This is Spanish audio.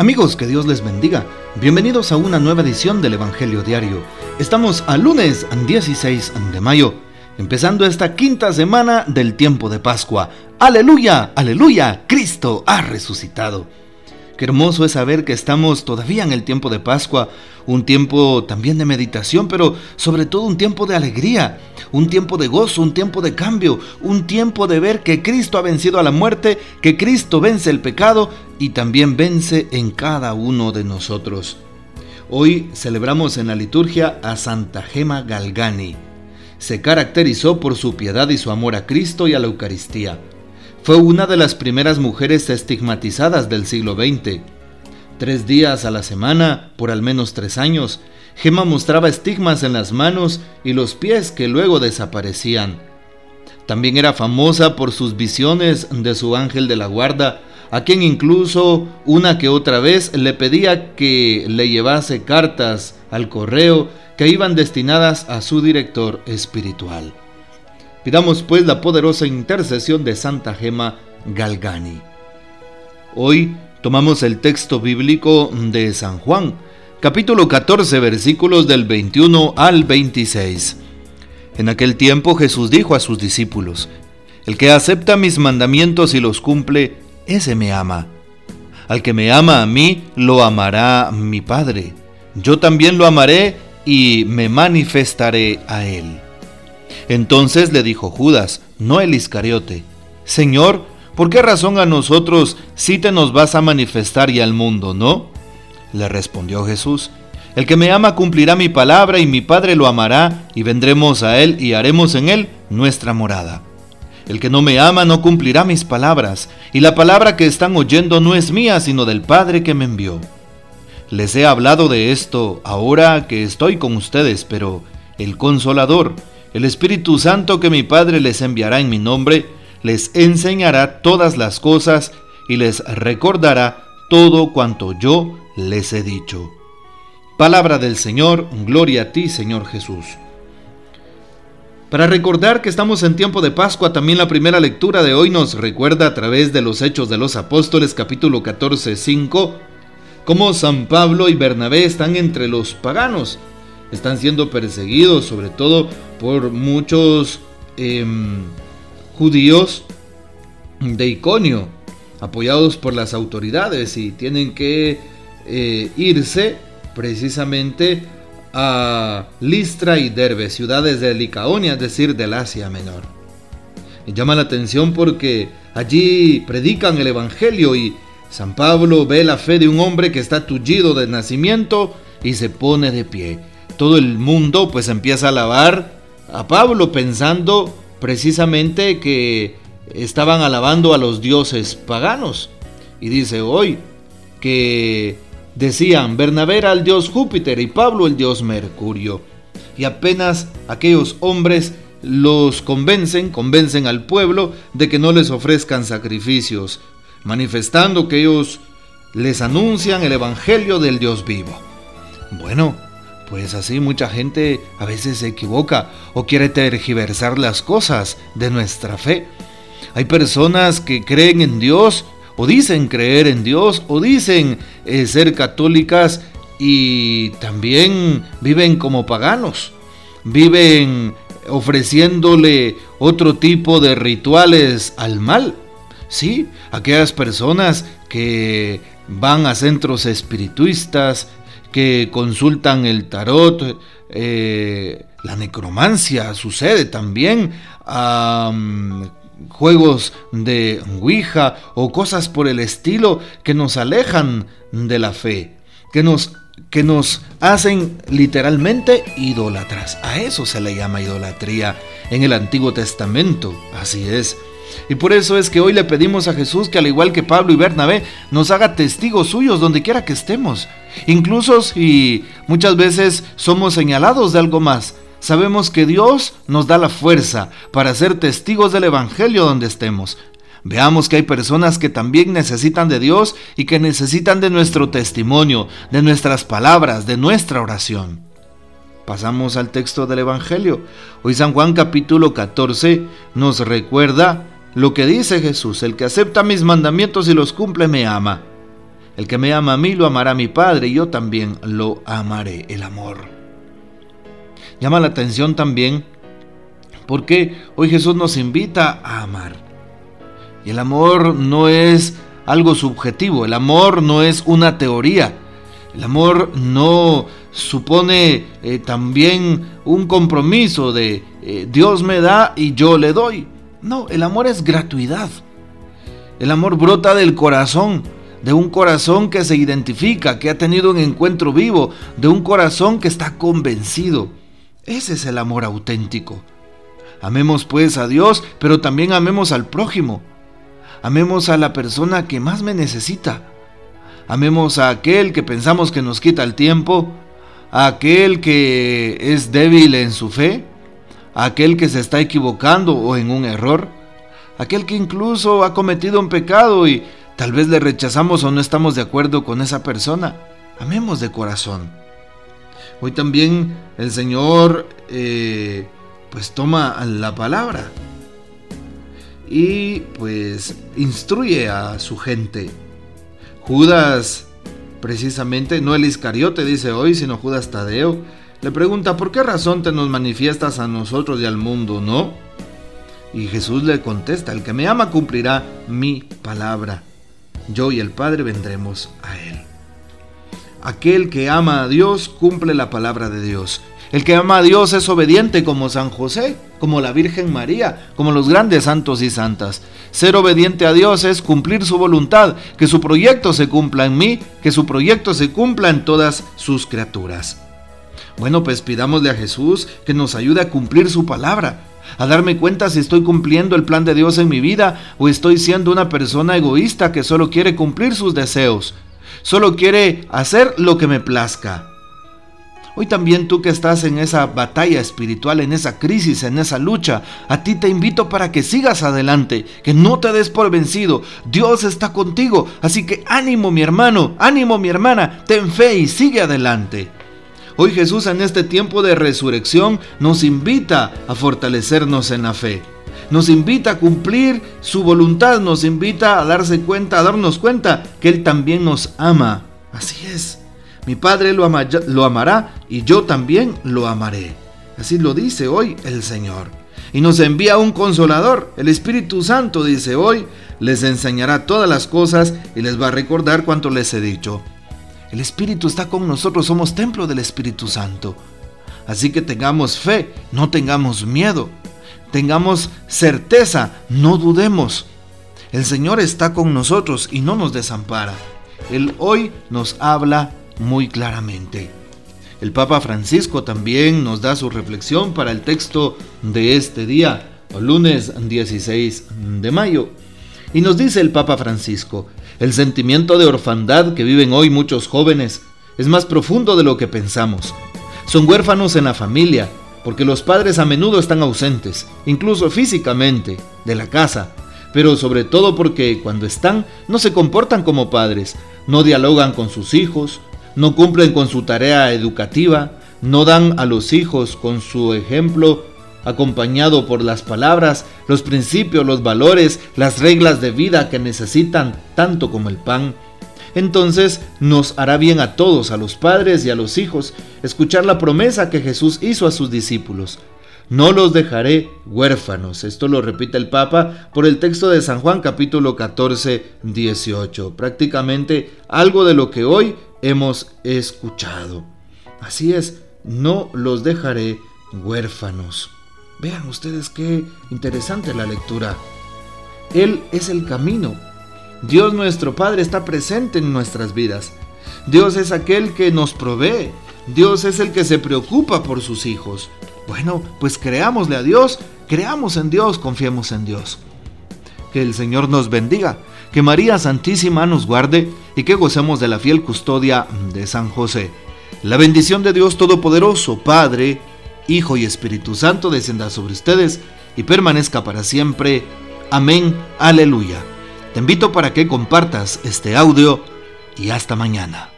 Amigos, que Dios les bendiga. Bienvenidos a una nueva edición del Evangelio Diario. Estamos a lunes 16 de mayo, empezando esta quinta semana del tiempo de Pascua. Aleluya, aleluya, Cristo ha resucitado. Qué hermoso es saber que estamos todavía en el tiempo de Pascua, un tiempo también de meditación, pero sobre todo un tiempo de alegría, un tiempo de gozo, un tiempo de cambio, un tiempo de ver que Cristo ha vencido a la muerte, que Cristo vence el pecado y también vence en cada uno de nosotros. Hoy celebramos en la liturgia a Santa Gema Galgani. Se caracterizó por su piedad y su amor a Cristo y a la Eucaristía. Fue una de las primeras mujeres estigmatizadas del siglo XX. Tres días a la semana, por al menos tres años, Gemma mostraba estigmas en las manos y los pies que luego desaparecían. También era famosa por sus visiones de su ángel de la guarda, a quien incluso una que otra vez le pedía que le llevase cartas al correo que iban destinadas a su director espiritual. Pidamos pues la poderosa intercesión de Santa Gema Galgani. Hoy tomamos el texto bíblico de San Juan, capítulo 14, versículos del 21 al 26. En aquel tiempo Jesús dijo a sus discípulos, El que acepta mis mandamientos y los cumple, ese me ama. Al que me ama a mí, lo amará mi Padre. Yo también lo amaré y me manifestaré a él. Entonces le dijo Judas, no el Iscariote, Señor, ¿por qué razón a nosotros si te nos vas a manifestar y al mundo, no? Le respondió Jesús, el que me ama cumplirá mi palabra y mi Padre lo amará y vendremos a él y haremos en él nuestra morada. El que no me ama no cumplirá mis palabras, y la palabra que están oyendo no es mía, sino del Padre que me envió. Les he hablado de esto ahora que estoy con ustedes, pero el consolador, el Espíritu Santo que mi Padre les enviará en mi nombre, les enseñará todas las cosas y les recordará todo cuanto yo les he dicho. Palabra del Señor, gloria a ti Señor Jesús. Para recordar que estamos en tiempo de Pascua, también la primera lectura de hoy nos recuerda a través de los Hechos de los Apóstoles capítulo 14, 5, cómo San Pablo y Bernabé están entre los paganos están siendo perseguidos, sobre todo por muchos em, judíos de Iconio, apoyados por las autoridades y tienen que eh, irse precisamente a Listra y Derbe, ciudades de Licaonia, es decir, del Asia Menor. Me llama la atención porque allí predican el Evangelio y San Pablo ve la fe de un hombre que está tullido de nacimiento y se pone de pie todo el mundo pues empieza a alabar a Pablo pensando precisamente que estaban alabando a los dioses paganos. Y dice hoy que decían Bernabé era el dios Júpiter y Pablo el dios Mercurio. Y apenas aquellos hombres los convencen, convencen al pueblo de que no les ofrezcan sacrificios, manifestando que ellos les anuncian el Evangelio del Dios vivo. Bueno, pues así mucha gente a veces se equivoca o quiere tergiversar las cosas de nuestra fe. Hay personas que creen en Dios o dicen creer en Dios o dicen eh, ser católicas y también viven como paganos. Viven ofreciéndole otro tipo de rituales al mal. Sí, aquellas personas que van a centros espirituistas, que consultan el tarot, eh, la necromancia sucede también, juegos de Ouija o cosas por el estilo que nos alejan de la fe, que nos, que nos hacen literalmente idólatras. A eso se le llama idolatría en el Antiguo Testamento, así es. Y por eso es que hoy le pedimos a Jesús que al igual que Pablo y Bernabé nos haga testigos suyos donde quiera que estemos. Incluso si muchas veces somos señalados de algo más, sabemos que Dios nos da la fuerza para ser testigos del Evangelio donde estemos. Veamos que hay personas que también necesitan de Dios y que necesitan de nuestro testimonio, de nuestras palabras, de nuestra oración. Pasamos al texto del Evangelio. Hoy San Juan capítulo 14 nos recuerda lo que dice Jesús, el que acepta mis mandamientos y los cumple me ama. El que me ama a mí lo amará mi Padre y yo también lo amaré. El amor. Llama la atención también porque hoy Jesús nos invita a amar. Y el amor no es algo subjetivo, el amor no es una teoría, el amor no supone eh, también un compromiso de eh, Dios me da y yo le doy. No, el amor es gratuidad. El amor brota del corazón, de un corazón que se identifica, que ha tenido un encuentro vivo, de un corazón que está convencido. Ese es el amor auténtico. Amemos pues a Dios, pero también amemos al prójimo. Amemos a la persona que más me necesita. Amemos a aquel que pensamos que nos quita el tiempo, a aquel que es débil en su fe, a aquel que se está equivocando o en un error, aquel que incluso ha cometido un pecado y tal vez le rechazamos o no estamos de acuerdo con esa persona. Amemos de corazón. Hoy también el Señor eh, pues toma la palabra y pues instruye a su gente. Judas, precisamente, no el Iscariote dice hoy, sino Judas Tadeo, le pregunta, ¿por qué razón te nos manifiestas a nosotros y al mundo, no? Y Jesús le contesta, el que me ama cumplirá mi palabra. Yo y el Padre vendremos a él. Aquel que ama a Dios cumple la palabra de Dios. El que ama a Dios es obediente como San José, como la Virgen María, como los grandes santos y santas. Ser obediente a Dios es cumplir su voluntad, que su proyecto se cumpla en mí, que su proyecto se cumpla en todas sus criaturas. Bueno, pues pidámosle a Jesús que nos ayude a cumplir su palabra, a darme cuenta si estoy cumpliendo el plan de Dios en mi vida o estoy siendo una persona egoísta que solo quiere cumplir sus deseos, solo quiere hacer lo que me plazca. Hoy también tú que estás en esa batalla espiritual, en esa crisis, en esa lucha, a ti te invito para que sigas adelante, que no te des por vencido. Dios está contigo, así que ánimo mi hermano, ánimo mi hermana, ten fe y sigue adelante. Hoy Jesús en este tiempo de resurrección nos invita a fortalecernos en la fe. Nos invita a cumplir su voluntad, nos invita a darse cuenta, a darnos cuenta que Él también nos ama. Así es. Mi Padre lo, lo amará y yo también lo amaré. Así lo dice hoy el Señor. Y nos envía un consolador. El Espíritu Santo dice hoy, les enseñará todas las cosas y les va a recordar cuanto les he dicho. El Espíritu está con nosotros, somos templo del Espíritu Santo. Así que tengamos fe, no tengamos miedo. Tengamos certeza, no dudemos. El Señor está con nosotros y no nos desampara. Él hoy nos habla muy claramente. El Papa Francisco también nos da su reflexión para el texto de este día, lunes 16 de mayo. Y nos dice el Papa Francisco, el sentimiento de orfandad que viven hoy muchos jóvenes es más profundo de lo que pensamos. Son huérfanos en la familia, porque los padres a menudo están ausentes, incluso físicamente, de la casa, pero sobre todo porque cuando están no se comportan como padres, no dialogan con sus hijos, no cumplen con su tarea educativa, no dan a los hijos con su ejemplo acompañado por las palabras, los principios, los valores, las reglas de vida que necesitan tanto como el pan. Entonces nos hará bien a todos, a los padres y a los hijos, escuchar la promesa que Jesús hizo a sus discípulos. No los dejaré huérfanos. Esto lo repite el Papa por el texto de San Juan capítulo 14, 18. Prácticamente algo de lo que hoy hemos escuchado. Así es, no los dejaré huérfanos. Vean ustedes qué interesante la lectura. Él es el camino. Dios nuestro Padre está presente en nuestras vidas. Dios es aquel que nos provee. Dios es el que se preocupa por sus hijos. Bueno, pues creámosle a Dios, creamos en Dios, confiemos en Dios. Que el Señor nos bendiga que María Santísima nos guarde y que gocemos de la fiel custodia de San José. La bendición de Dios Todopoderoso, Padre, Hijo y Espíritu Santo descienda sobre ustedes y permanezca para siempre. Amén, aleluya. Te invito para que compartas este audio y hasta mañana.